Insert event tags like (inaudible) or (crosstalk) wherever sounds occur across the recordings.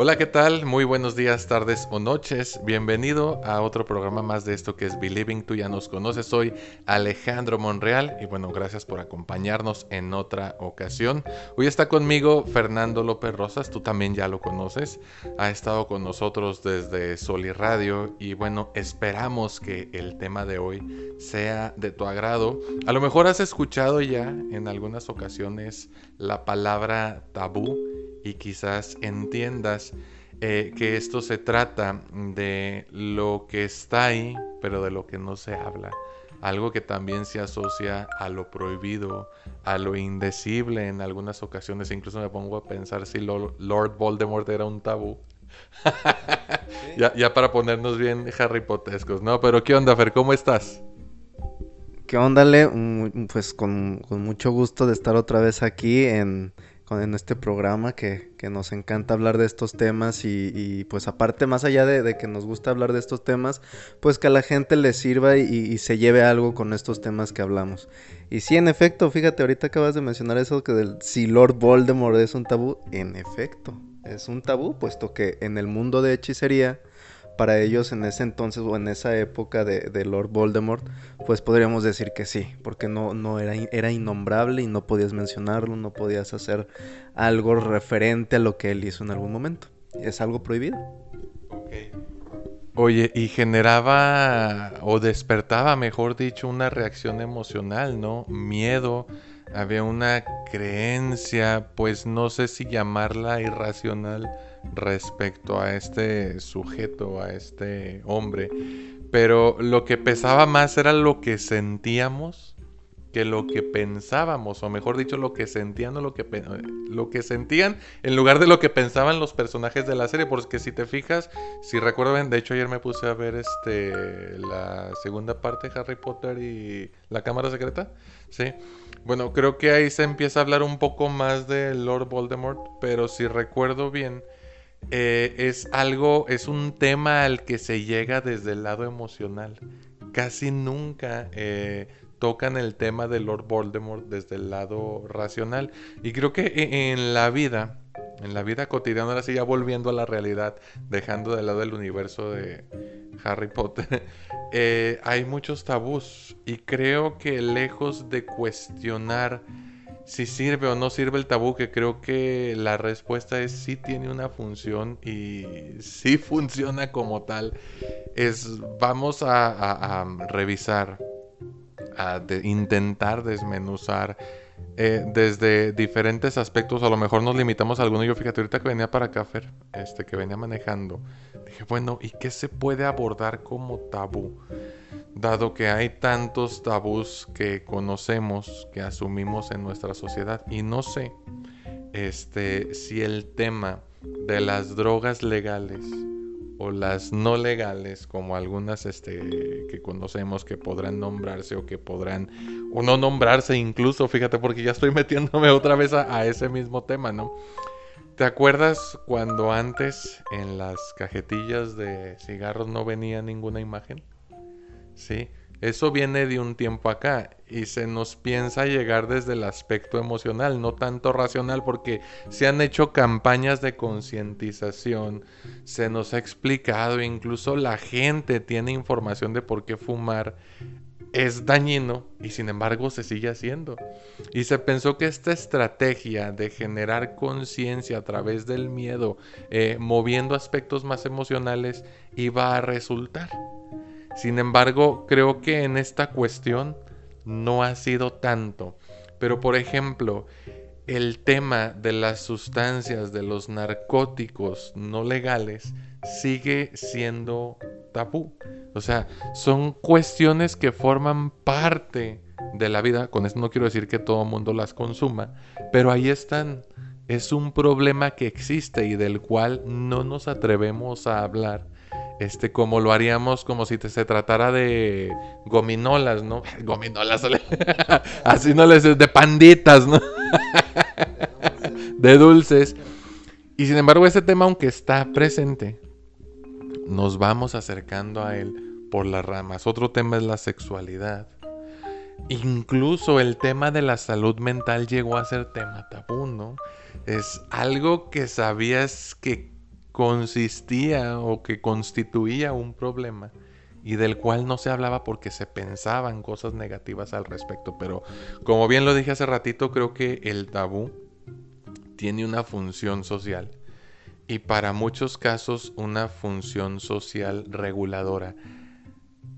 Hola, ¿qué tal? Muy buenos días, tardes o noches. Bienvenido a otro programa más de esto que es Believing. Tú ya nos conoces. Soy Alejandro Monreal y bueno, gracias por acompañarnos en otra ocasión. Hoy está conmigo Fernando López Rosas. Tú también ya lo conoces. Ha estado con nosotros desde Sol Radio y bueno, esperamos que el tema de hoy sea de tu agrado. A lo mejor has escuchado ya en algunas ocasiones la palabra tabú y quizás entiendas eh, que esto se trata de lo que está ahí, pero de lo que no se habla. Algo que también se asocia a lo prohibido, a lo indecible en algunas ocasiones. Incluso me pongo a pensar si Lord Voldemort era un tabú. ya, ya, para ponernos bien Harry Potescos, ¿no? Pero ¿qué onda, Fer? ¿Cómo estás? ¿Qué onda, Le? Pues con, con mucho gusto de estar otra vez aquí en, en este programa que, nos encanta hablar de estos temas y, pues aparte más allá de, que nos gusta hablar de estos temas, pues que a la gente le sirva y, se lleve algo con estos temas que hablamos. Y sí, en efecto, fíjate, ahorita acabas de mencionar eso que del, si Lord Voldemort es un tabú, en efecto, es un tabú, puesto que en el mundo de hechicería para ellos en ese entonces o en esa época de, Lord Voldemort, pues podríamos decir que sí, porque no, no era, era innombrable y no podías mencionarlo, no podías hacer algo referente a lo que él hizo en algún momento. Es algo prohibido. Oye, y generaba o despertaba, mejor dicho, una reacción emocional, ¿no? Miedo, había una creencia, pues no sé si llamarla irracional, respecto a este sujeto, a este hombre. Pero lo que pesaba más era lo que sentíamos que lo que pensábamos, o mejor dicho, lo que sentían o lo que, lo que sentían en lugar de lo que pensaban los personajes de la serie. Porque si te fijas, si recuerdan, de hecho ayer me puse a ver este la segunda parte de Harry Potter y la Cámara Secreta. Sí. Bueno, creo que ahí se empieza a hablar un poco más de Lord Voldemort, pero si recuerdo bien, eh, es algo, es un tema al que se llega desde el lado emocional. Casi nunca eh, tocan el tema de Lord Voldemort desde el lado racional. Y creo que e, en la vida, en la vida cotidiana, ahora sí ya volviendo a la realidad, dejando de lado el universo de Harry Potter, (laughs) eh, hay muchos tabús. Y creo que lejos de cuestionar si sirve o no sirve el tabú, que creo que la respuesta es sí tiene una función y sí (laughs) funciona como tal, es vamos a, revisar, a intentar desmenuzar eh, desde diferentes aspectos, a lo mejor nos limitamos a alguno. Yo fíjate, ahorita que venía para acá, este, que venía manejando, dije, bueno, ¿y qué se puede abordar como tabú? dado que hay tantos tabús que conocemos, que asumimos en nuestra sociedad. Y no sé este, si el tema de las drogas legales o las no legales, como algunas este, que conocemos que podrán nombrarse o que podrán o no nombrarse incluso, fíjate, porque ya estoy (laughs) metiéndome otra vez a, a ese mismo tema, ¿no? ¿Te acuerdas cuando antes en las cajetillas de cigarros no venía ninguna imagen? ¿sí? Eso viene de un tiempo acá y se nos piensa llegar desde el aspecto emocional, no tanto racional, porque se han hecho campañas de concientización, se nos ha explicado, incluso la gente tiene información de por qué fumar es dañino y sin embargo se sigue haciendo. Y se pensó que esta estrategia de generar conciencia a través del miedo, eh, moviendo aspectos más emocionales, iba a resultar. Sin embargo, creo que en esta cuestión no ha sido tanto. Pero por ejemplo, el tema de las sustancias, de los narcóticos no legales, sigue siendo tabú. O sea, son cuestiones que forman parte de la vida. Con esto no quiero decir que todo el mundo las consuma, pero ahí están. Es un problema que existe y del cual no nos atrevemos a hablar este, como lo haríamos como si se tratara de gominolas, ¿no? (laughs) Gominolas, (laughs) así no les de panditas, ¿no? (laughs) de dulces. Y sin embargo, ese tema, aunque está presente, nos vamos acercando a él por las ramas. Otro tema es la sexualidad. Incluso el tema de la salud mental llegó a ser tema tabú, ¿no? Es algo que sabías que consistía o que constituía un problema y del cual no se hablaba porque se pensaban cosas negativas al respecto. Pero como bien lo dije hace ratito, creo que el tabú tiene una función social y para muchos casos una función social reguladora.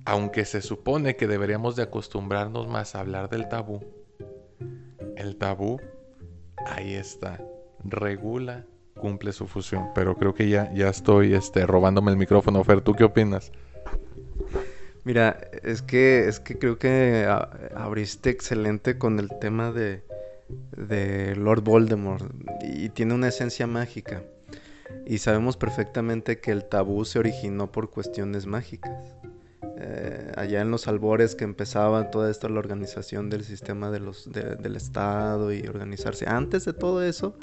Aunque se supone que deberíamos de acostumbrarnos más a hablar del tabú, el tabú ahí está, regula, cumple su función. Pero creo que ya, ya estoy este, robándome el micrófono. Fer, ¿tú qué opinas? Mira, es que, es que creo que abriste excelente con el tema de, de Lord Voldemort y tiene una esencia mágica. Y sabemos perfectamente que el tabú se originó por cuestiones mágicas. Eh, allá en los albores que empezaba toda esta la organización del sistema de los, del Estado y organizarse. Antes de todo eso,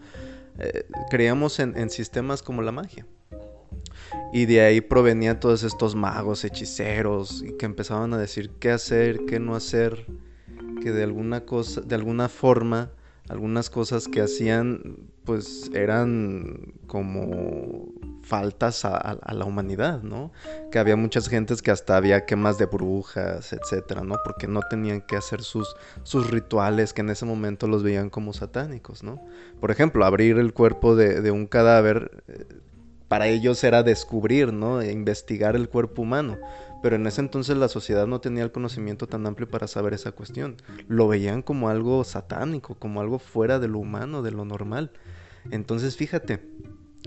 eh, creíamos en, en sistemas como la magia. Y de ahí provenían todos estos magos, hechiceros, y que empezaban a decir qué hacer, qué no hacer, que de alguna cosa, de alguna forma algunas cosas que hacían pues eran como faltas a, la humanidad, ¿no? Que había muchas gentes que hasta había quemas de brujas, etcétera, ¿no? Porque no tenían que hacer sus, sus rituales que en ese momento los veían como satánicos, ¿no? Por ejemplo, abrir el cuerpo de, un cadáver eh, para ellos era descubrir, ¿no? E investigar el cuerpo humano. Pero en ese entonces la sociedad no tenía el conocimiento tan amplio para saber esa cuestión. Lo veían como algo satánico, como algo fuera de lo humano, de lo normal. Entonces fíjate,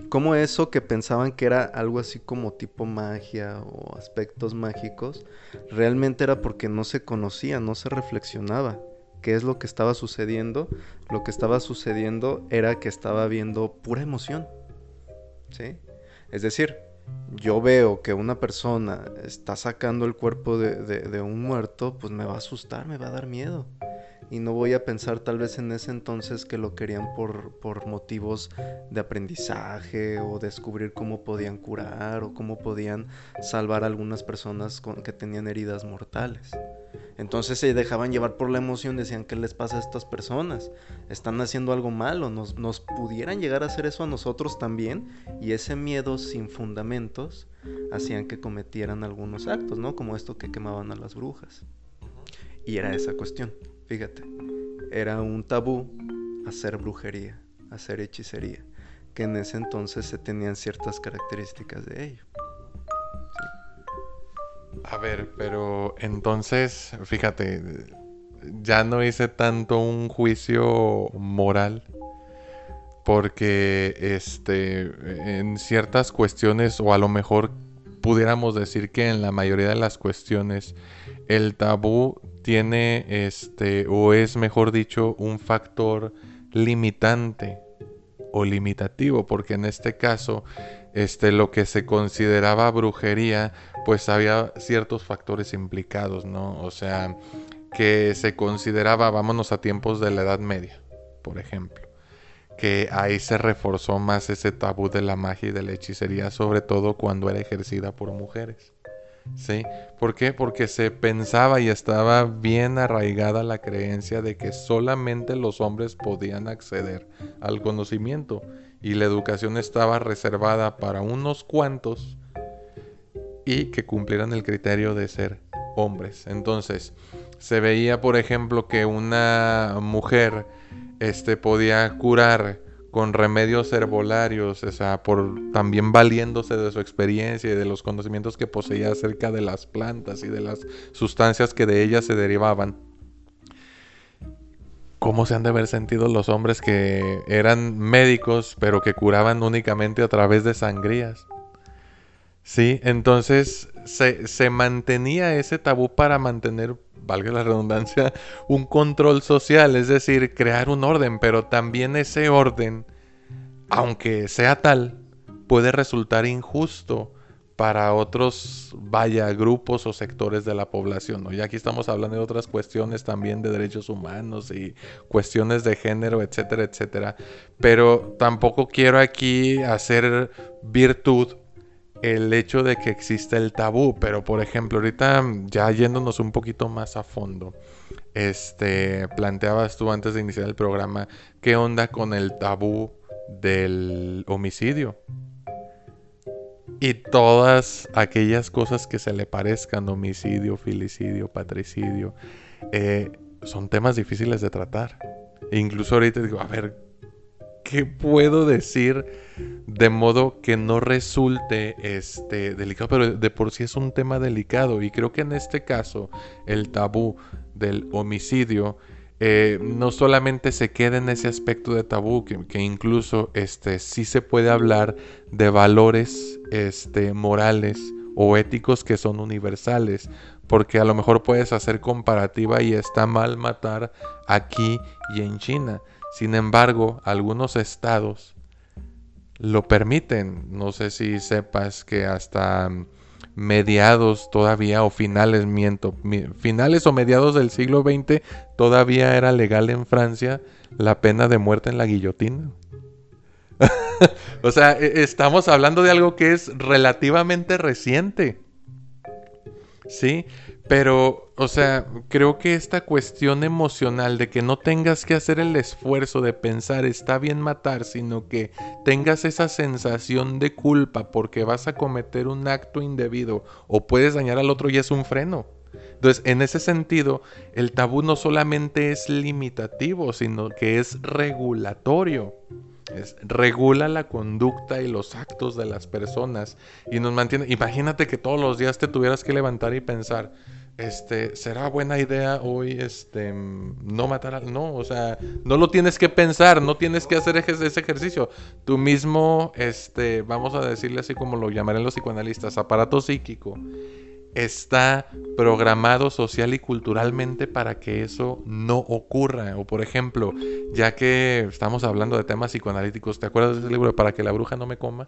cómo eso que pensaban que era algo así como tipo magia o aspectos mágicos, realmente era porque no se conocía, no se reflexionaba qué es lo que estaba sucediendo. Lo que estaba sucediendo era que estaba viendo pura emoción. ¿Sí? Es decir, yo veo que una persona está sacando el cuerpo de, un muerto, pues me va a asustar, me va a dar miedo. Y no voy a pensar tal vez en ese entonces que lo querían por, por motivos de aprendizaje o descubrir cómo podían curar o cómo podían salvar a algunas personas que tenían heridas mortales. Entonces se dejaban llevar por la emoción, decían, ¿qué les pasa a estas personas? Están haciendo algo malo, nos, nos pudieran llegar a hacer eso a nosotros también, y ese miedo sin fundamentos hacían que cometieran algunos actos, ¿no? Como esto que quemaban a las brujas. Y era esa cuestión, fíjate, era un tabú hacer brujería, hacer hechicería, que en ese entonces se tenían ciertas características de ello. A ver, pero entonces, fíjate, ya no hice tanto un juicio moral porque este en ciertas cuestiones o a lo mejor pudiéramos decir que en la mayoría de las cuestiones el tabú tiene este o es mejor dicho un factor limitante o limitativo porque en este caso este lo que se consideraba brujería pues había ciertos factores implicados, ¿no? O sea, que se consideraba, vámonos a tiempos de la Edad Media, por ejemplo, que ahí se reforzó más ese tabú de la magia y de la hechicería, sobre todo cuando era ejercida por mujeres. ¿Sí? ¿Por qué? Porque se pensaba y estaba bien arraigada la creencia de que solamente los hombres podían acceder al conocimiento y la educación estaba reservada para unos cuantos y que cumplieran el criterio de ser hombres. Entonces, se veía, por ejemplo, que una mujer este, podía curar con remedios herbolarios, o sea, por también valiéndose de su experiencia y de los conocimientos que poseía acerca de las plantas y de las sustancias que de ellas se derivaban. ¿Cómo se han de haber sentido los hombres que eran médicos, pero que curaban únicamente a través de sangrías? Sí, entonces se, mantenía ese tabú para mantener, valga la redundancia, un control social, es decir, crear un orden, pero también ese orden, aunque sea tal, puede resultar injusto para otros, vaya, grupos o sectores de la población. Y aquí estamos hablando de otras cuestiones también de derechos humanos y cuestiones de género, etcétera, etcétera. Pero tampoco quiero aquí hacer virtud el hecho de que exista el tabú, pero por ejemplo, ahorita ya yéndonos un poquito más a fondo, este, planteabas tú antes de iniciar el programa, ¿qué onda con el tabú del homicidio? y todas aquellas cosas que se le parezcan, homicidio, filicidio, patricidio, eh, son temas difíciles de tratar. Incluso ahorita digo, a ver, ¿qué puedo decir de modo que no resulte este delicado? Pero de por sí es un tema delicado y creo que en este caso el tabú del homicidio eh, no solamente se queda en ese aspecto de tabú, que, incluso este, sí se puede hablar de valores este, morales o éticos que son universales, porque a lo mejor puedes hacer comparativa y está mal matar aquí y en China. Sin embargo, algunos estados lo permiten. No sé si sepas que hasta mediados todavía o finales, miento, finales o mediados del siglo XX todavía era legal en Francia la pena de muerte en la guillotina. (laughs) o sea, e, estamos hablando de algo que es relativamente reciente. ¿Sí? Pero, o sea, creo que esta cuestión emocional de que no tengas que hacer el esfuerzo de pensar está bien matar, sino que tengas esa sensación de culpa porque vas a cometer un acto indebido o puedes dañar al otro y es un freno. Entonces, en ese sentido, el tabú no solamente es limitativo, sino que es regulatorio. Es, regula la conducta y los actos de las personas y nos mantiene. Imagínate que todos los días te tuvieras que levantar y pensar, este, será buena idea hoy, este, no matar al, no, o sea, no lo tienes que pensar, no tienes que hacer ese ejercicio. Tú mismo, este, vamos a decirle así como lo llamarán los psicoanalistas, aparato psíquico está programado social y culturalmente para que eso no ocurra. O por ejemplo, ya que estamos hablando de temas psicoanalíticos, ¿te acuerdas de ese libro Para que la bruja no me coma?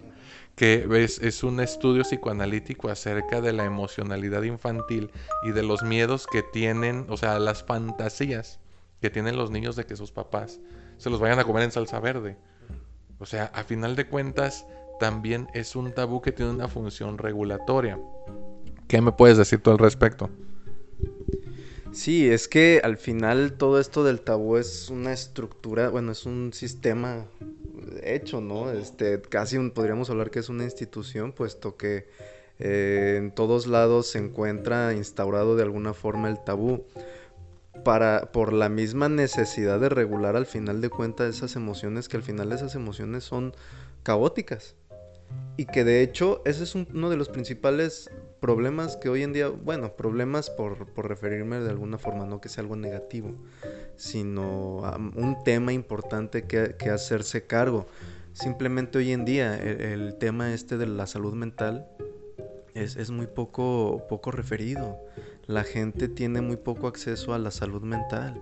Que es, es un estudio psicoanalítico acerca de la emocionalidad infantil y de los miedos que tienen, o sea, las fantasías que tienen los niños de que sus papás se los vayan a comer en salsa verde. O sea, a final de cuentas, también es un tabú que tiene una función regulatoria. ¿Qué me puedes decir tú al respecto? Sí, es que al final todo esto del tabú es una estructura, bueno, es un sistema hecho, ¿no? Este, casi podríamos hablar que es una institución, puesto que eh, en todos lados se encuentra instaurado de alguna forma el tabú. Para, por la misma necesidad de regular al final de cuentas esas emociones, que al final esas emociones son caóticas. Y que de hecho ese es uno de los principales problemas que hoy en día, bueno, problemas por, por, referirme de alguna forma, no que sea algo negativo, sino un tema importante que, que, hacerse cargo. Simplemente hoy en día el, tema este de la salud mental es, es, muy poco, poco referido. La gente tiene muy poco acceso a la salud mental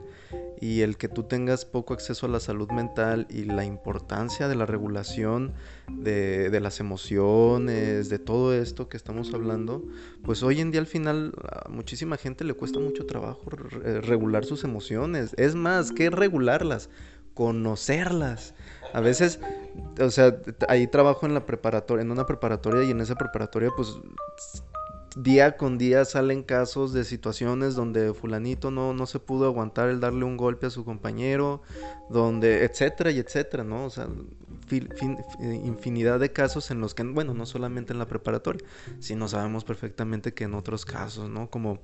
y el que tú tengas poco acceso a la salud mental y la importancia de la regulación de, las emociones, de todo esto que estamos hablando, pues hoy en día al final a muchísima gente le cuesta mucho trabajo regular sus emociones. Es más, que regularlas, conocerlas. A veces, o sea, ahí trabajo en la preparatoria, en una preparatoria y en esa preparatoria pues día con día salen casos de situaciones donde fulanito no, no se pudo aguantar el darle un golpe a su compañero, donde, etcétera y etcétera, ¿no? O sea, infinidad de casos en los que, bueno, no solamente en la preparatoria, sino sabemos perfectamente que en otros casos, ¿no? Como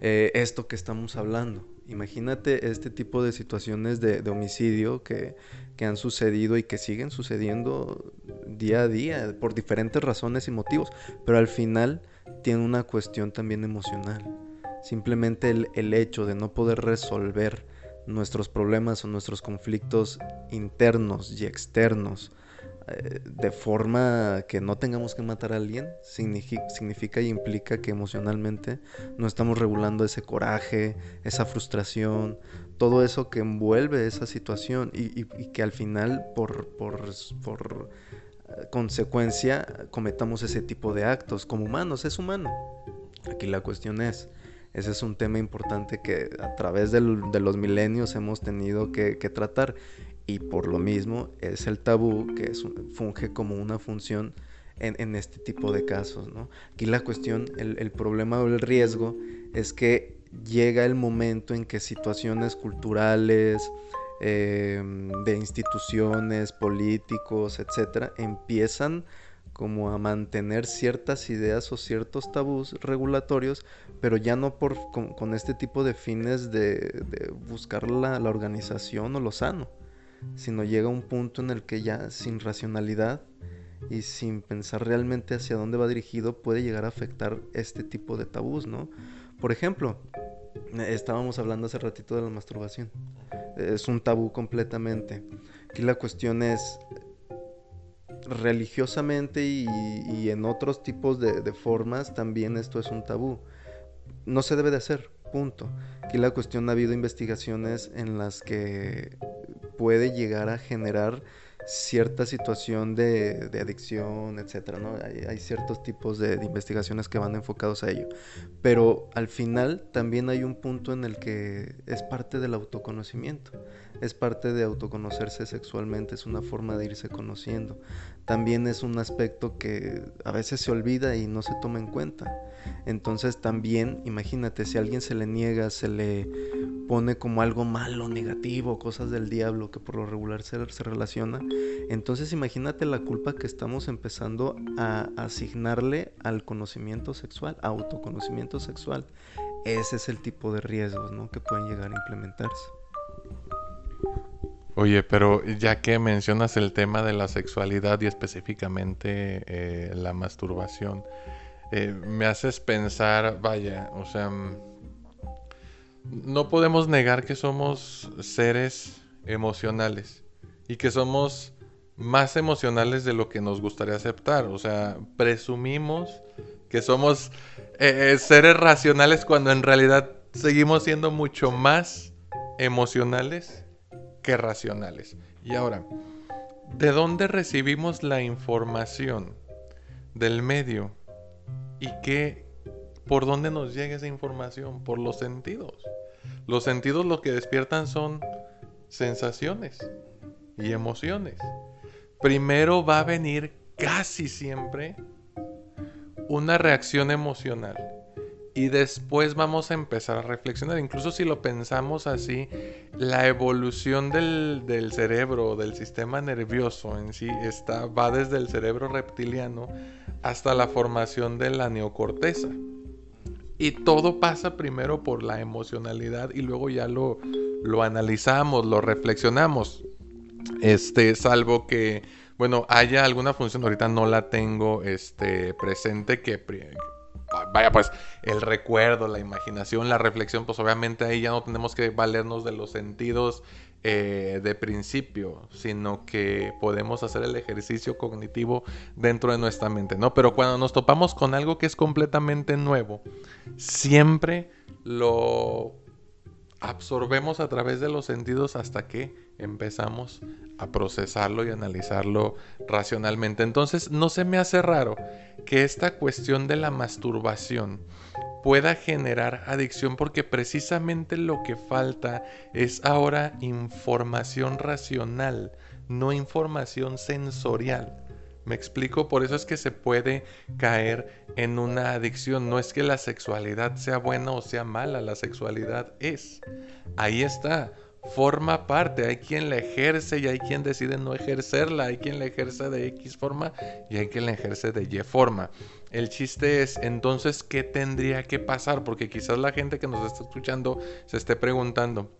eh, esto que estamos hablando. Imagínate este tipo de situaciones de, de homicidio que, que, han sucedido y que siguen sucediendo día a día por diferentes razones y motivos, pero al final tiene una cuestión también emocional. Simplemente el, hecho de no poder resolver nuestros problemas o nuestros conflictos internos y externos eh, de forma que no tengamos que matar a alguien, significa, y implica que emocionalmente no estamos regulando ese coraje, esa frustración, todo eso que envuelve esa situación y, que al final por, por consecuencia cometamos ese tipo de actos como humanos, es humano. Aquí la cuestión es, ese es un tema importante que a través de los milenios hemos tenido que, tratar y por lo mismo es el tabú que funge como una función en, este tipo de casos. Aquí la cuestión, el problema o el riesgo es que llega el momento en que situaciones culturales, Em, de instituciones, políticos, etcétera, empiezan como a mantener ciertas ideas o ciertos tabús regulatorios, pero ya no por, con, este tipo de fines de, buscar la, la, organización o lo sano, sino llega un punto en el que ya sin racionalidad y sin pensar realmente hacia dónde va dirigido puede llegar a afectar este tipo de tabús, ¿no? Por ejemplo, estábamos hablando hace ratito de la masturbación. Es un tabú completamente. Aquí la cuestión es religiosamente y, en otros tipos de, formas también esto es un tabú. No se debe de hacer, punto. Aquí la cuestión ha habido investigaciones en las que puede llegar a generar cierta situación de, adicción, etcétera, ¿no? Hay, ciertos tipos de, investigaciones que van enfocados a ello. Pero al final también hay un punto en el que es parte del autoconocimiento, es parte de autoconocerse sexualmente, es una forma de irse conociendo. También es un aspecto que a veces se olvida y no se toma en cuenta. Entonces también, imagínate, si a alguien se le niega, se le pone como algo malo, negativo, cosas del diablo que por lo regular se, se relaciona, entonces imagínate la culpa que estamos empezando a asignarle al conocimiento sexual, autoconocimiento sexual. Ese es el tipo de riesgos ¿no? que pueden llegar a implementarse. Oye, pero ya que mencionas el tema de la sexualidad y específicamente eh, la masturbación, eh, me haces pensar, vaya, o sea, mm, no podemos negar que somos seres emocionales y que somos más emocionales de lo que nos gustaría aceptar. O sea, presumimos que somos eh, seres racionales cuando en realidad seguimos siendo mucho más emocionales que racionales. Y ahora, ¿de dónde recibimos la información del medio ¿Y qué, por dónde nos llega esa información? Por los sentidos. Los sentidos lo que despiertan son sensaciones y emociones. Primero va a venir casi siempre una reacción emocional y después vamos a empezar a reflexionar. Incluso si lo pensamos así, la evolución del, del cerebro, del sistema nervioso en sí, está, va desde el cerebro reptiliano hasta la formación de la neocorteza. Y todo pasa primero por la emocionalidad y luego ya lo, lo analizamos, lo reflexionamos. Este, salvo que, bueno, haya alguna función, ahorita no la tengo este, presente, que, vaya pues el recuerdo, la imaginación, la reflexión, pues obviamente ahí ya no tenemos que valernos de los sentidos eh, de principio, sino que podemos hacer el ejercicio cognitivo dentro de nuestra mente, ¿no? Pero cuando nos topamos con algo que es completamente nuevo, siempre lo absorbemos a través de los sentidos hasta que empezamos a procesarlo y analizarlo racionalmente. Entonces no se me hace raro que esta cuestión de la masturbación pueda generar adicción porque precisamente lo que falta es ahora información racional, no información sensorial. Me explico, por eso es que se puede caer en una adicción. No es que la sexualidad sea buena o sea mala, la sexualidad es. Ahí está forma parte. Hay quien la ejerce y hay quien decide no ejercerla. Hay quien la ejerce de X forma y hay quien la ejerce de Y forma. El chiste es entonces qué tendría que pasar, porque quizás la gente que nos está escuchando se esté preguntando,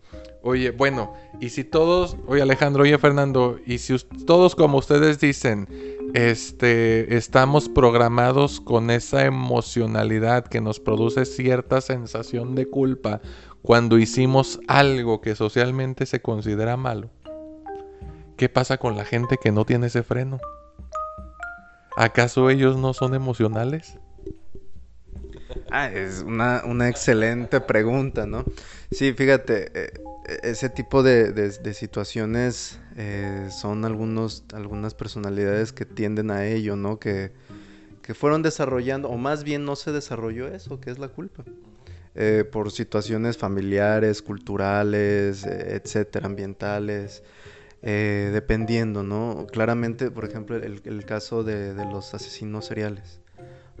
oye, bueno, y si todos, oye Alejandro, oye Fernando, y si todos como ustedes dicen, este, estamos programados con esa emocionalidad que nos produce cierta sensación de culpa cuando hicimos algo que socialmente se considera malo, ¿qué pasa con la gente que no tiene ese freno? ¿Acaso ellos no son emocionales? Ah, es una, excelente pregunta, ¿no? Sí, fíjate, eh, ese tipo de, situaciones eh, son algunos, algunas personalidades que tienden a ello, ¿no? Que, que fueron desarrollando, o más bien no se desarrolló eso, que es la culpa. Eh, por situaciones familiares, culturales, eh, etcétera, ambientales, eh, dependiendo, ¿no? Claramente, por ejemplo, el, caso de, los asesinos seriales.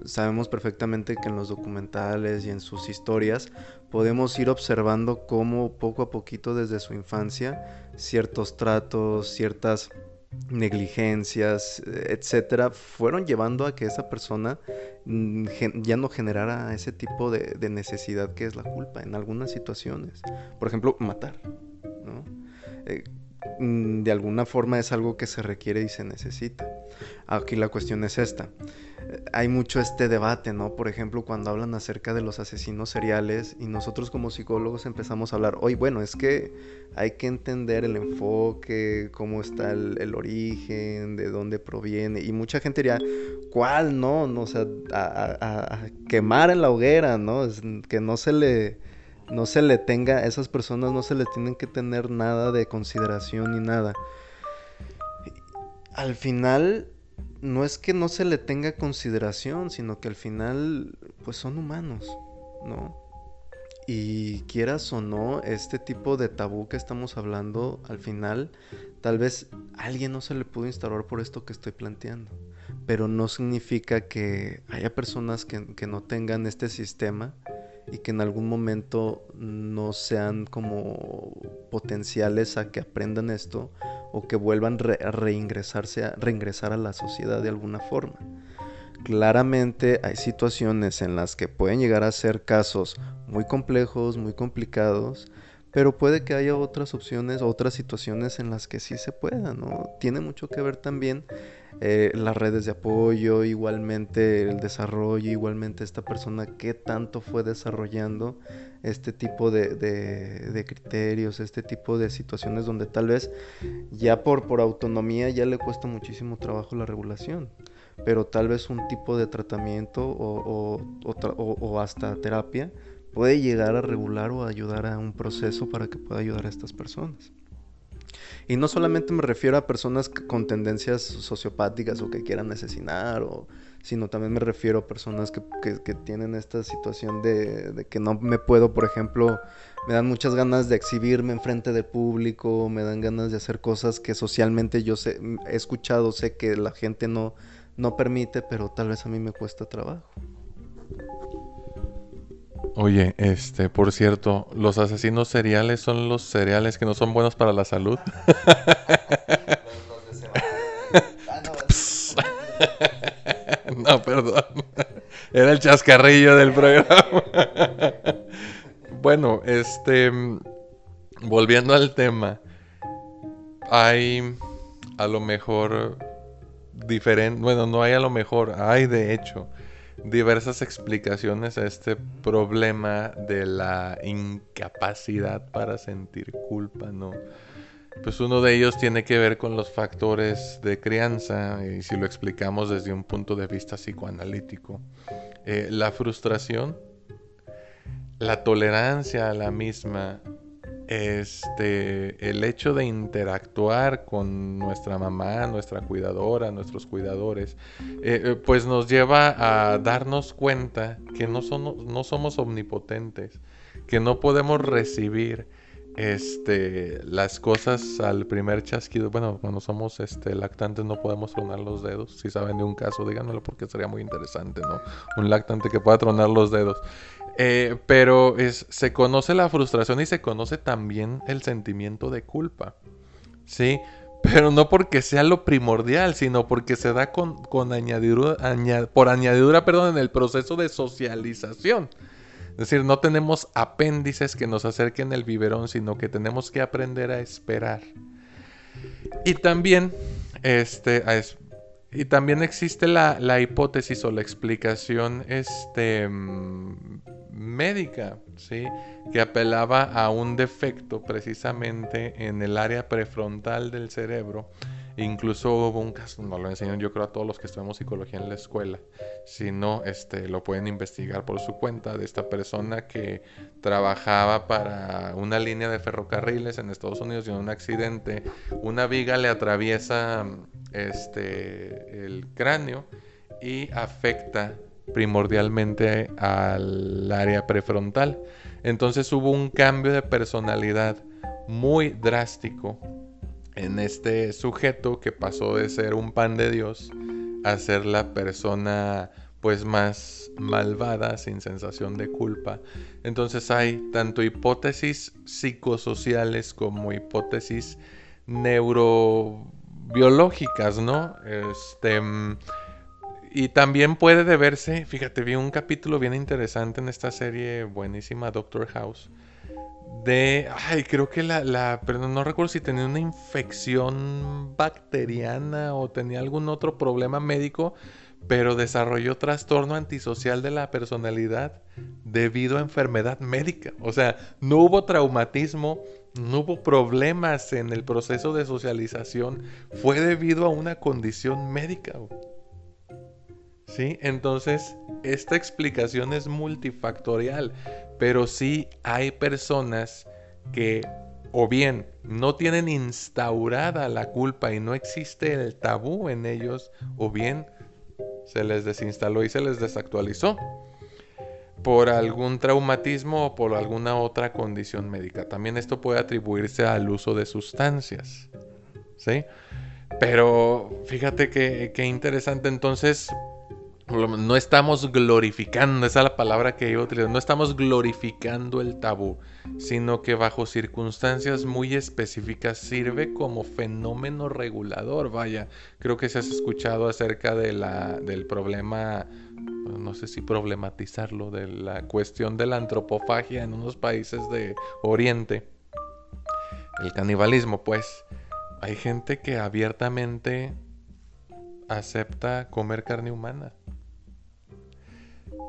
Sabemos perfectamente que en los documentales y en sus historias podemos ir observando cómo poco a poquito desde su infancia ciertos tratos, ciertas negligencias, etcétera, fueron llevando a que esa persona mm, ya no generara ese tipo de, necesidad que es la culpa en algunas situaciones. Por ejemplo, matar. Eh, mm, de alguna forma es algo que se requiere y se necesita. Aquí la cuestión es esta hay mucho este debate, ¿no? Por ejemplo, cuando hablan acerca de los asesinos seriales y nosotros como psicólogos empezamos a hablar, oye, bueno, es que hay que entender el enfoque, cómo está el, origen, de dónde proviene, y mucha gente diría, ¿cuál no? no o sea, a, quemar en la hoguera, ¿no? que no se le no se le tenga, a esas personas no se le tienen que tener nada de consideración ni nada. Al final, no es que no se le tenga consideración, sino que al final, pues son humanos, ¿no? Y quieras o no, este tipo de tabú que estamos hablando, al final, tal vez alguien no se le pudo instalar por esto que estoy planteando. Pero no significa que haya personas que, que no tengan este sistema y que en algún momento no sean como potenciales a que aprendan esto o que vuelvan a reingresarse a, reingresar a la sociedad de alguna forma. Claramente hay situaciones en las que pueden llegar a ser casos muy complejos, muy complicados, pero puede que haya otras opciones, otras situaciones en las que sí se pueda, ¿no? Tiene mucho que ver también eh, las redes de apoyo, igualmente el desarrollo, igualmente esta persona qué tanto fue desarrollando este tipo de, criterios, este tipo de situaciones donde tal vez ya por, por autonomía ya le cuesta muchísimo trabajo la regulación, pero tal vez un tipo de tratamiento o, o, hasta terapia puede llegar a regular o ayudar a un proceso para que pueda ayudar a estas personas. Y no solamente me refiero a personas con tendencias sociopáticas o que quieran asesinar o sino también me refiero a personas que, tienen esta situación de, que no me puedo, por ejemplo, me dan muchas ganas de exhibirme en frente de público, me dan ganas de hacer cosas que socialmente yo sé, he escuchado, sé que la gente no, no permite, pero tal vez a mí me cuesta trabajo. Oye, este, por cierto, los asesinos seriales son los cereales que no son buenos para la salud. (laughs) (laughs) no, perdón. Era el chascarrillo del programa. (laughs) bueno, este. Volviendo al tema. Hay a lo mejor diferente. Bueno, no hay a lo mejor. Hay de hecho diversas explicaciones a este problema de la incapacidad para sentir culpa, ¿no? Pues uno de ellos tiene que ver con los factores de crianza, y si lo explicamos desde un punto de vista psicoanalítico. Eh, la frustración, la tolerancia a la misma, este, el hecho de interactuar con nuestra mamá, nuestra cuidadora, nuestros cuidadores, eh, eh, pues nos lleva a darnos cuenta que no no somos omnipotentes, que no podemos recibir este, las cosas al primer chasquido. Bueno, cuando somos este, lactantes no podemos tronar los dedos. Si saben de un caso, díganmelo porque sería muy interesante, ¿no? Un lactante que pueda tronar los dedos. Eh, pero se conoce la frustración y se conoce también el sentimiento de culpa. ¿Sí? (laughs) Pero no porque sea lo primordial, sino porque se da con, con añadidura, por añadidura perdón, en el proceso de socialización. Es decir, no tenemos apéndices que nos acerquen el biberón, sino que tenemos que aprender a esperar. Y también, este, y también existe la, la, hipótesis o la explicación este, mm, médica, ¿sí? que apelaba a un defecto precisamente en el área prefrontal del cerebro Incluso hubo un caso, no lo enseñan yo creo a todos los que estudiamos psicología en la escuela. Si no, este, lo pueden investigar por su cuenta de esta persona que trabajaba para una línea de ferrocarriles en Estados Unidos y en un accidente una viga le atraviesa este, el cráneo y afecta primordialmente al área prefrontal. Entonces hubo un cambio de personalidad muy drástico en este sujeto que pasó de ser un pan de Dios a ser la persona pues más malvada, sin sensación de culpa. Entonces hay tanto hipótesis psicosociales como hipótesis neuro biológicas, ¿no? Este. Y también puede deberse, fíjate, vi un capítulo bien interesante en esta serie buenísima, Doctor House, de, ay, creo que la, la, pero no recuerdo si tenía una infección bacteriana o tenía algún otro problema médico, pero desarrolló trastorno antisocial de la personalidad debido a enfermedad médica. O sea, no hubo traumatismo, no hubo problemas en el proceso de socialización, fue debido a una condición médica. ¿Sí? Entonces, esta explicación es multifactorial, pero sí hay personas que o bien no tienen instaurada la culpa y no existe el tabú en ellos, o bien se les desinstaló y se les desactualizó por algún traumatismo o por alguna otra condición médica. También esto puede atribuirse al uso de sustancias. ¿Sí? Pero fíjate que, interesante. Entonces, no estamos glorificando, esa es la palabra que iba a utilizar, no estamos glorificando el tabú, sino que bajo circunstancias muy específicas sirve como fenómeno regulador. Vaya, creo que se has escuchado acerca de la, del problema, no sé si problematizarlo, de la cuestión de la antropofagia en unos países de Oriente. El canibalismo, pues, hay gente que abiertamente acepta comer carne humana.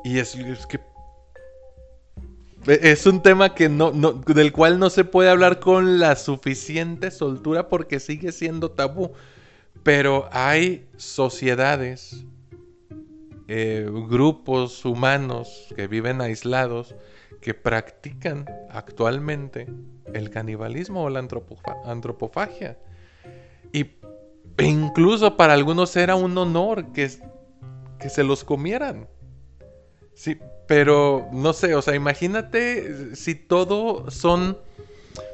Y es, que es un tema que no, del cual no se puede hablar con la suficiente soltura porque sigue siendo tabú. Pero hay sociedades, eh, grupos humanos que viven aislados que practican actualmente el canibalismo o la antropofagia. Y incluso para algunos era un honor que, que se los comieran. Sí, pero no sé, o sea, imagínate si todo son,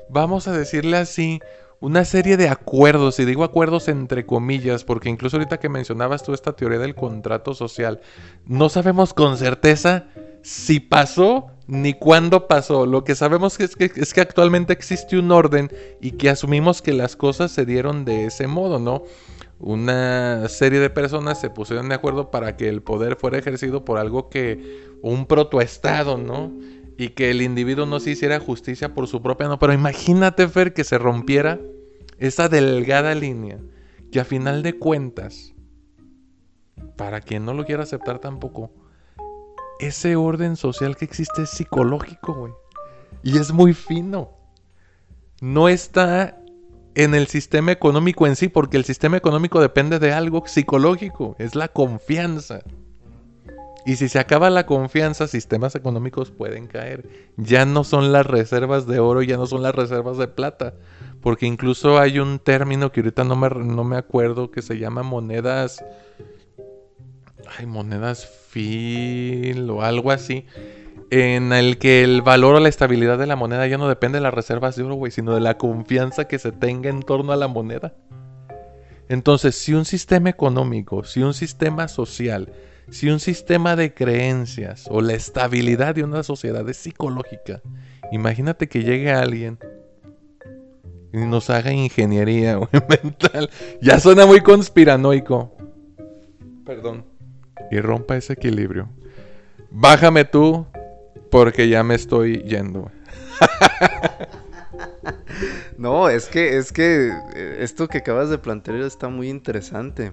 vamos a decirle así, una serie de acuerdos, y digo acuerdos entre comillas, porque incluso ahorita que mencionabas tú esta teoría del contrato social, no sabemos con certeza si pasó ni cuándo pasó. Lo que sabemos es que, es que actualmente existe un orden y que asumimos que las cosas se dieron de ese modo, ¿no? Una serie de personas se pusieron de acuerdo para que el poder fuera ejercido por algo que un protoestado, ¿no? Y que el individuo no se hiciera justicia por su propia, no, pero imagínate, Fer, que se rompiera esa delgada línea, que a final de cuentas, para quien no lo quiera aceptar tampoco, ese orden social que existe es psicológico, güey. Y es muy fino. No está en el sistema económico en sí, porque el sistema económico depende de algo psicológico, es la confianza. Y si se acaba la confianza, sistemas económicos pueden caer. Ya no son las reservas de oro, ya no son las reservas de plata. Porque incluso hay un término que ahorita no me, no me acuerdo que se llama monedas. Ay, monedas fil o algo así en el que el valor o la estabilidad de la moneda ya no depende de las reservas de oro, güey, sino de la confianza que se tenga en torno a la moneda. Entonces, si un sistema económico, si un sistema social, si un sistema de creencias o la estabilidad de una sociedad es psicológica, imagínate que llegue alguien y nos haga ingeniería (laughs) mental. Ya suena muy conspiranoico. Perdón. Y rompa ese equilibrio. Bájame tú porque ya me estoy yendo. (laughs) no, es que, es que eh, esto que acabas de plantear está muy interesante.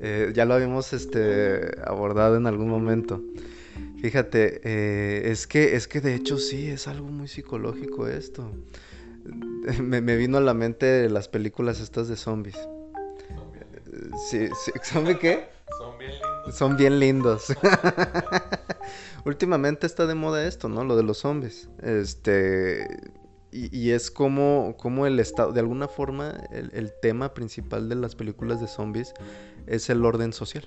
Eh, ya lo habíamos este, abordado en algún momento. Fíjate, eh, es, que, es que de hecho sí, es algo muy psicológico esto. (laughs) Me, vino a la mente las películas estas de zombies. Sí, sí, ¿Zombie qué? Son bien lindos. Son bien lindos. (laughs) últimamente está de moda esto, ¿no? Lo de los zombies. Este. Y, es como, como, el estado, de alguna forma, el, tema principal de las películas de zombies es el orden social.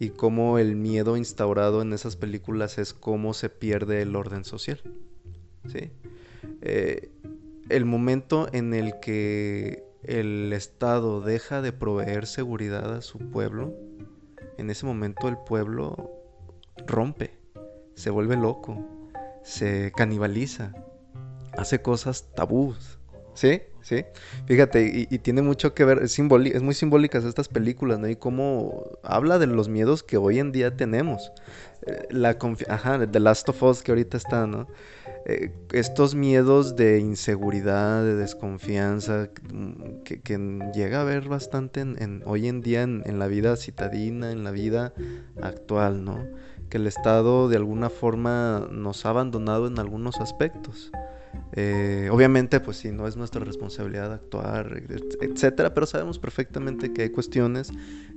Y cómo el miedo instaurado en esas películas es cómo se pierde el orden social. ¿Sí? Eh, el momento en el que el Estado deja de proveer seguridad a su pueblo, en ese momento el pueblo rompe, se vuelve loco, se canibaliza, hace cosas tabús. Sí, sí. Fíjate, y, tiene mucho que ver, es, es muy simbólicas estas películas, ¿no? Y cómo habla de los miedos que hoy en día tenemos. Eh, la Ajá, The Last of Us que ahorita está, ¿no? Eh, estos miedos de inseguridad, de desconfianza, que, llega a ver bastante en, hoy en día en, la vida citadina, en la vida actual, ¿no? Que el Estado de alguna forma nos ha abandonado en algunos aspectos. Eh, obviamente, pues sí, no es nuestra responsabilidad actuar, etcétera, pero sabemos perfectamente que hay cuestiones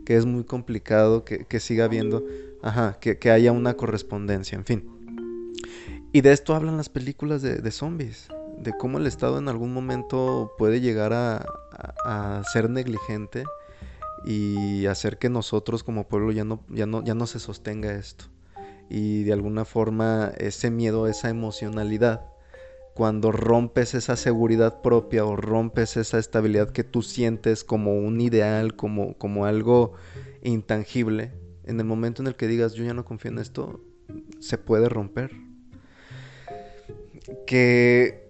que es muy complicado que, siga habiendo, ajá, que, haya una correspondencia, en fin. Y de esto hablan las películas de, zombies, de cómo el Estado en algún momento puede llegar a, a, ser negligente y hacer que nosotros como pueblo ya no, ya no, ya no se sostenga esto. Y de alguna forma ese miedo, esa emocionalidad, cuando rompes esa seguridad propia o rompes esa estabilidad que tú sientes como un ideal, como, como algo intangible, en el momento en el que digas yo ya no confío en esto, se puede romper. Que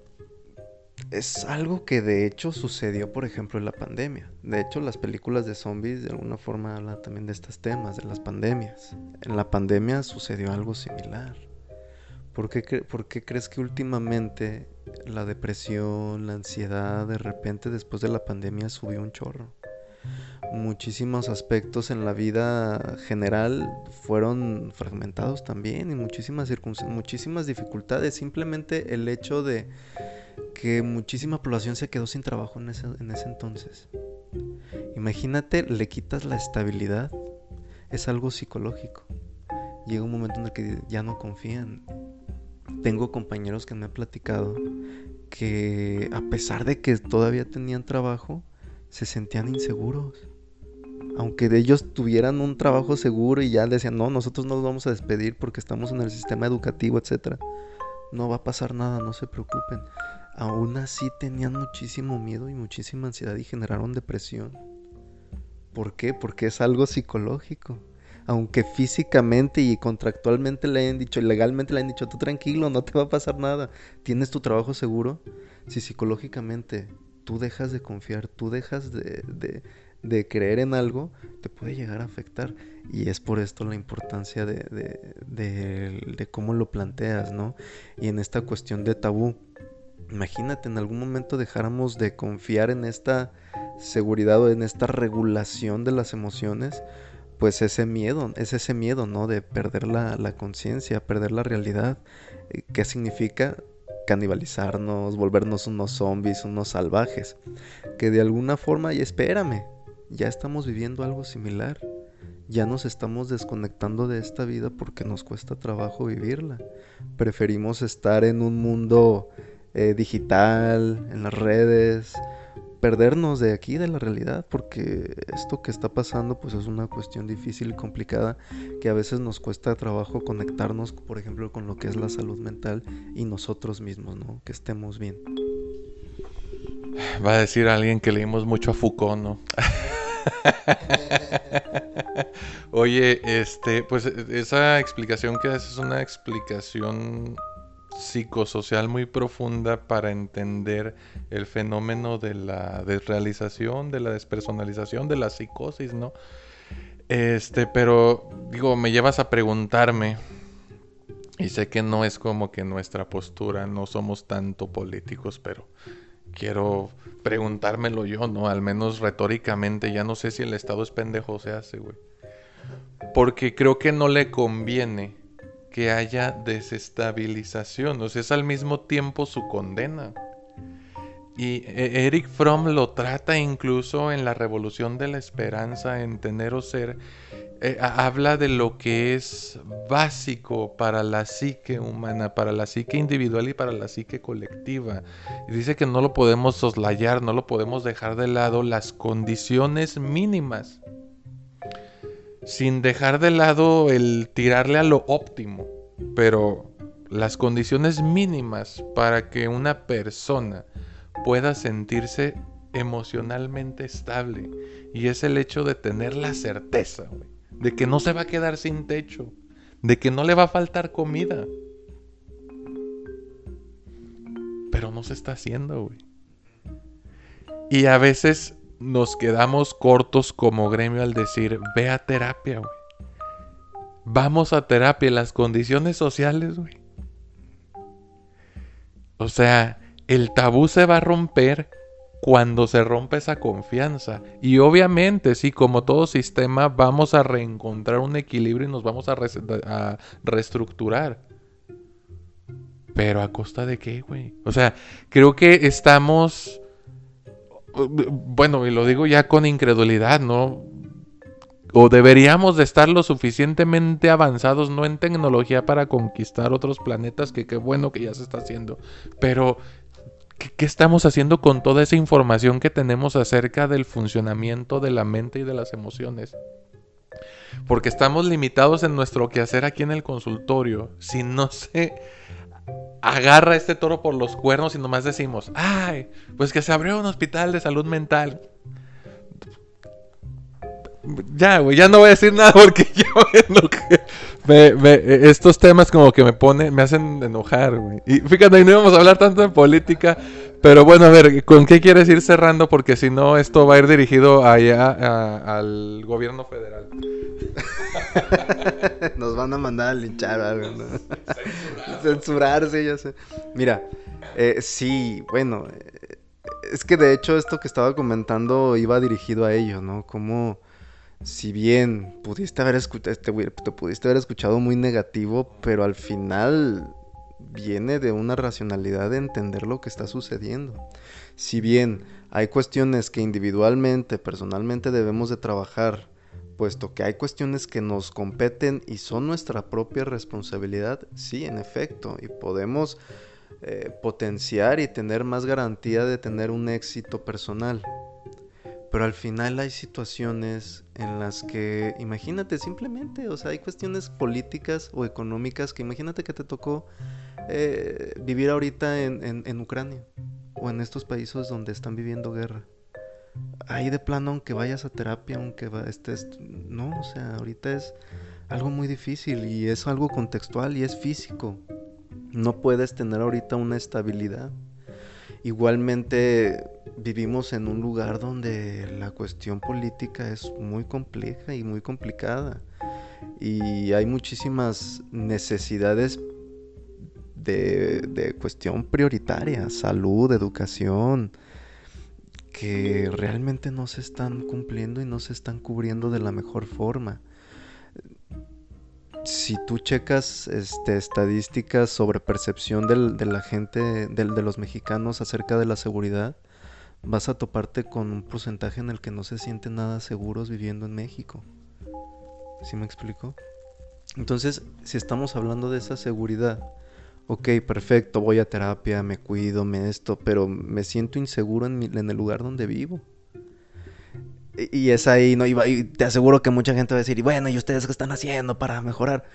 es algo que de hecho sucedió, por ejemplo, en la pandemia. De hecho, las películas de zombies de alguna forma hablan también de estos temas, de las pandemias. En la pandemia sucedió algo similar. ¿Por qué, crees que últimamente la depresión, la ansiedad, de repente después de la pandemia subió un chorro? Muchísimos aspectos en la vida general fueron fragmentados también y muchísimas, muchísimas dificultades. Simplemente el hecho de que muchísima población se quedó sin trabajo en ese, en ese entonces. Imagínate, le quitas la estabilidad. Es algo psicológico. Llega un momento en el que ya no confían tengo compañeros que me han platicado que a pesar de que todavía tenían trabajo, se sentían inseguros. Aunque de ellos tuvieran un trabajo seguro y ya decían, no, nosotros no nos vamos a despedir porque estamos en el sistema educativo, etc. No va a pasar nada, no se preocupen. Aún así tenían muchísimo miedo y muchísima ansiedad y generaron depresión. ¿Por qué? Porque es algo psicológico aunque físicamente y contractualmente le hayan dicho, legalmente le hayan dicho, tú tranquilo, no te va a pasar nada, tienes tu trabajo seguro, si psicológicamente tú dejas de confiar, tú dejas de, de, creer en algo, te puede llegar a afectar. Y es por esto la importancia de, de cómo lo planteas, ¿no? Y en esta cuestión de tabú. Imagínate, en algún momento dejáramos de confiar en esta seguridad o en esta regulación de las emociones, pues ese miedo, es ese miedo, ¿no? De perder la, conciencia, perder la realidad. Eh, ¿Qué significa? Canibalizarnos, volvernos unos zombies, unos salvajes. Que de alguna forma, y espérame, ya estamos viviendo algo similar. Ya nos estamos desconectando de esta vida porque nos cuesta trabajo vivirla. Preferimos estar en un mundo eh, digital, en las redes, perdernos de aquí, de la realidad, porque esto que está pasando pues es una cuestión difícil y complicada que a veces nos cuesta trabajo conectarnos, por ejemplo, con lo que es la salud mental y nosotros mismos, ¿no? Que estemos bien. Va a decir alguien que leímos mucho a Foucault, ¿no? (laughs) Oye, este, pues esa explicación que haces es una explicación psicosocial muy profunda para entender el fenómeno de la desrealización, de la despersonalización, de la psicosis, ¿no? Este, pero digo, me llevas a preguntarme, y sé que no es como que nuestra postura, no somos tanto políticos, pero quiero preguntármelo yo, ¿no? Al menos retóricamente, ya no sé si el Estado es pendejo o se hace, güey. Porque creo que no le conviene que haya desestabilización, o sea, es al mismo tiempo su condena. Y eh, Eric Fromm lo trata incluso en la Revolución de la Esperanza, en Tener o Ser, eh, habla de lo que es básico para la psique humana, para la psique individual y para la psique colectiva. Dice que no lo podemos soslayar, no lo podemos dejar de lado, las condiciones mínimas sin dejar de lado el tirarle a lo óptimo, pero las condiciones mínimas para que una persona pueda sentirse emocionalmente estable y es el hecho de tener la certeza de que no se va a quedar sin techo, de que no le va a faltar comida. Pero no se está haciendo, güey. Y a veces nos quedamos cortos como gremio al decir, ve a terapia, güey. Vamos a terapia, las condiciones sociales, güey. O sea, el tabú se va a romper cuando se rompe esa confianza. Y obviamente, sí, como todo sistema, vamos a reencontrar un equilibrio y nos vamos a, reestructurar. Pero a costa de qué, güey. O sea, creo que estamos... Bueno, y lo digo ya con incredulidad, ¿no? O deberíamos de estar lo suficientemente avanzados, no en tecnología para conquistar otros planetas, que qué bueno que ya se está haciendo. Pero ¿Qué, estamos haciendo con toda esa información que tenemos acerca del funcionamiento de la mente y de las emociones? Porque estamos limitados en nuestro quehacer aquí en el consultorio. Si no se agarra este toro por los cuernos y nomás decimos, ay, pues que se abrió un hospital de salud mental. Ya, güey, ya no voy a decir nada porque (laughs) ya me, estos temas como que me pone, me hacen enojar, güey. Y fíjate, no íbamos a hablar tanto de política, pero bueno, a ver, ¿con qué quieres ir cerrando? Porque si no, esto va a ir dirigido allá al gobierno federal. (laughs) Nos van a mandar a linchar algo, ¿no? Censurarse, ya sé. Mira, eh, sí, bueno, eh, es que de hecho esto que estaba comentando iba dirigido a ello, ¿no? Como si bien pudiste haber escuchado, este, te pudiste haber escuchado muy negativo, pero al final viene de una racionalidad de entender lo que está sucediendo. Si bien hay cuestiones que individualmente, personalmente debemos de trabajar, puesto que hay cuestiones que nos competen y son nuestra propia responsabilidad, sí, en efecto, y podemos eh, potenciar y tener más garantía de tener un éxito personal. Pero al final hay situaciones en las que, imagínate simplemente, o sea, hay cuestiones políticas o económicas que imagínate que te tocó eh, vivir ahorita en, Ucrania o en estos países donde están viviendo guerra. Ahí de plano, aunque vayas a terapia, aunque estés, no, o sea, ahorita es algo muy difícil y es algo contextual y es físico. No puedes tener ahorita una estabilidad. Igualmente vivimos en un lugar donde la cuestión política es muy compleja y muy complicada. Y hay muchísimas necesidades de, cuestión prioritaria, salud, educación, que realmente no se están cumpliendo y no se están cubriendo de la mejor forma si tú checas este, estadísticas sobre percepción de la gente, de, los mexicanos acerca de la seguridad, vas a toparte con un porcentaje en el que no se sienten nada seguros viviendo en México. ¿Sí me explico? Entonces, si estamos hablando de esa seguridad, ok, perfecto, voy a terapia, me cuido, me esto, pero me siento inseguro en, el lugar donde vivo. Y es ahí, ¿no? Y, te aseguro que mucha gente va a decir, y bueno, ¿y ustedes qué están haciendo para mejorar?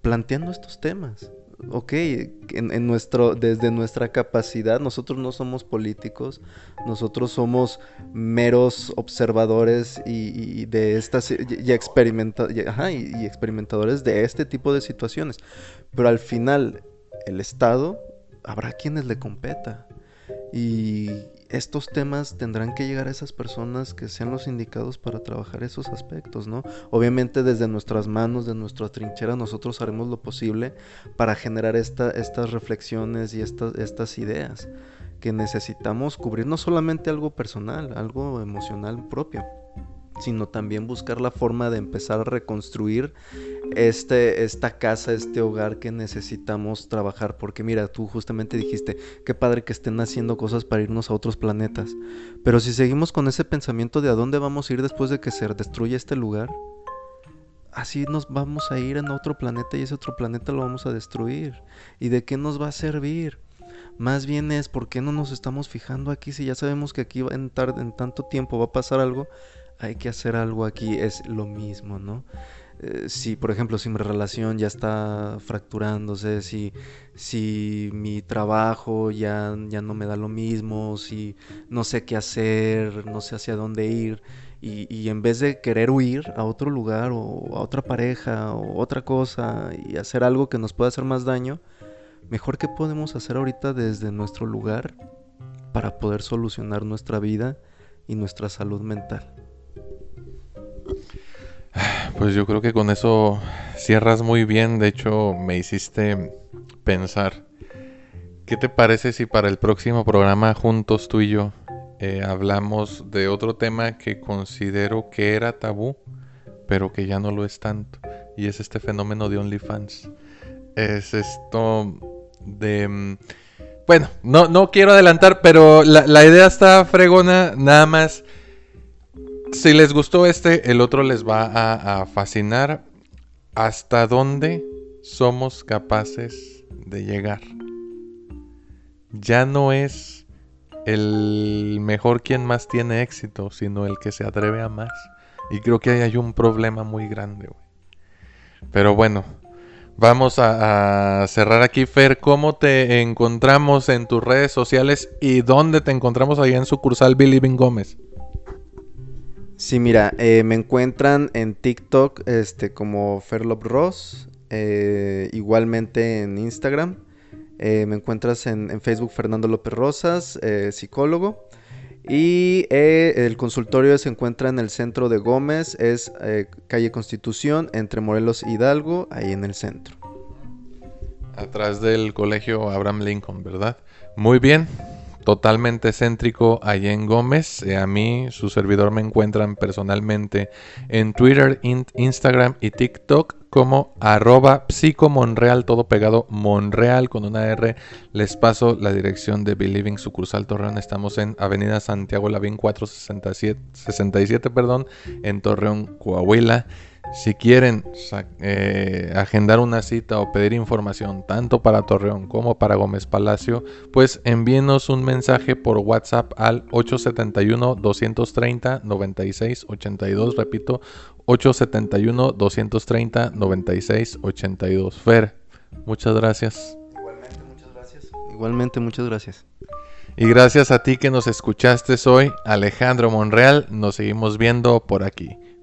Planteando estos temas. Ok, en, nuestro, desde nuestra capacidad, nosotros no somos políticos, nosotros somos meros observadores y, de estas y, experimenta, y experimentadores de este tipo de situaciones. Pero al final, el Estado habrá quienes le competa. Y, estos temas tendrán que llegar a esas personas que sean los indicados para trabajar esos aspectos, ¿no? Obviamente desde nuestras manos, de nuestra trinchera, nosotros haremos lo posible para generar esta, estas reflexiones y estas ideas que necesitamos cubrir no solamente algo personal, algo emocional propio sino también buscar la forma de empezar a reconstruir este, esta casa, este hogar que necesitamos trabajar. Porque mira, tú justamente dijiste, qué padre que estén haciendo cosas para irnos a otros planetas. Pero si seguimos con ese pensamiento de a dónde vamos a ir después de que se destruya este lugar, así nos vamos a ir en otro planeta y ese otro planeta lo vamos a destruir. ¿Y de qué nos va a servir? Más bien es por qué no nos estamos fijando aquí si ya sabemos que aquí en, en tanto tiempo va a pasar algo hay que hacer algo aquí, es lo mismo, ¿no? Eh, si, por ejemplo, si mi relación ya está fracturándose, si, si mi trabajo ya, ya no me da lo mismo, si no sé qué hacer, no sé hacia dónde ir, y, y, en vez de querer huir a otro lugar o a otra pareja o otra cosa y hacer algo que nos pueda hacer más daño, mejor que podemos hacer ahorita desde nuestro lugar para poder solucionar nuestra vida y nuestra salud mental. Pues yo creo que con eso cierras muy bien, de hecho me hiciste pensar. ¿Qué te parece si para el próximo programa juntos tú y yo eh, hablamos de otro tema que considero que era tabú, pero que ya no lo es tanto? Y es este fenómeno de OnlyFans. Es esto de... Mm, bueno, no, no quiero adelantar, pero la, la idea está fregona, nada más si les gustó este, el otro les va a, fascinar. ¿Hasta dónde somos capaces de llegar? Ya no es el mejor quien más tiene éxito, sino el que se atreve a más. Y creo que ahí hay un problema muy grande, Pero bueno, vamos a, cerrar aquí, Fer. ¿Cómo te encontramos en tus redes sociales y dónde te encontramos ahí en sucursal Billy Gómez? Sí, mira, eh, me encuentran en TikTok este, como Ferlop Ross, eh, igualmente en Instagram. Eh, me encuentras en, Facebook Fernando López Rosas, psicólogo. Y el consultorio se encuentra en el centro de Gómez, es calle Constitución, entre Morelos y Hidalgo, ahí en el centro. Atrás del colegio Abraham Lincoln, ¿verdad? Muy bien, totalmente céntrico allá en Gómez. Eh, a mí, su servidor, me encuentran personalmente en Twitter, Instagram y TikTok como arroba psicomonreal, todo pegado Monreal con una R. Les paso la dirección de Believing sucursal Torreón. Estamos en Avenida Santiago Lavín 467, 67, perdón, en Torreón, Coahuila. Si quieren eh, agendar una cita o pedir información tanto para Torreón como para Gómez Palacio, pues envíenos un mensaje por WhatsApp al 871-230-9682. Repito, 871-230-9682. Fer, muchas gracias. Igualmente, muchas gracias. Igualmente, muchas gracias. Y gracias a ti que nos escuchaste hoy, Alejandro Monreal. Nos seguimos viendo por aquí.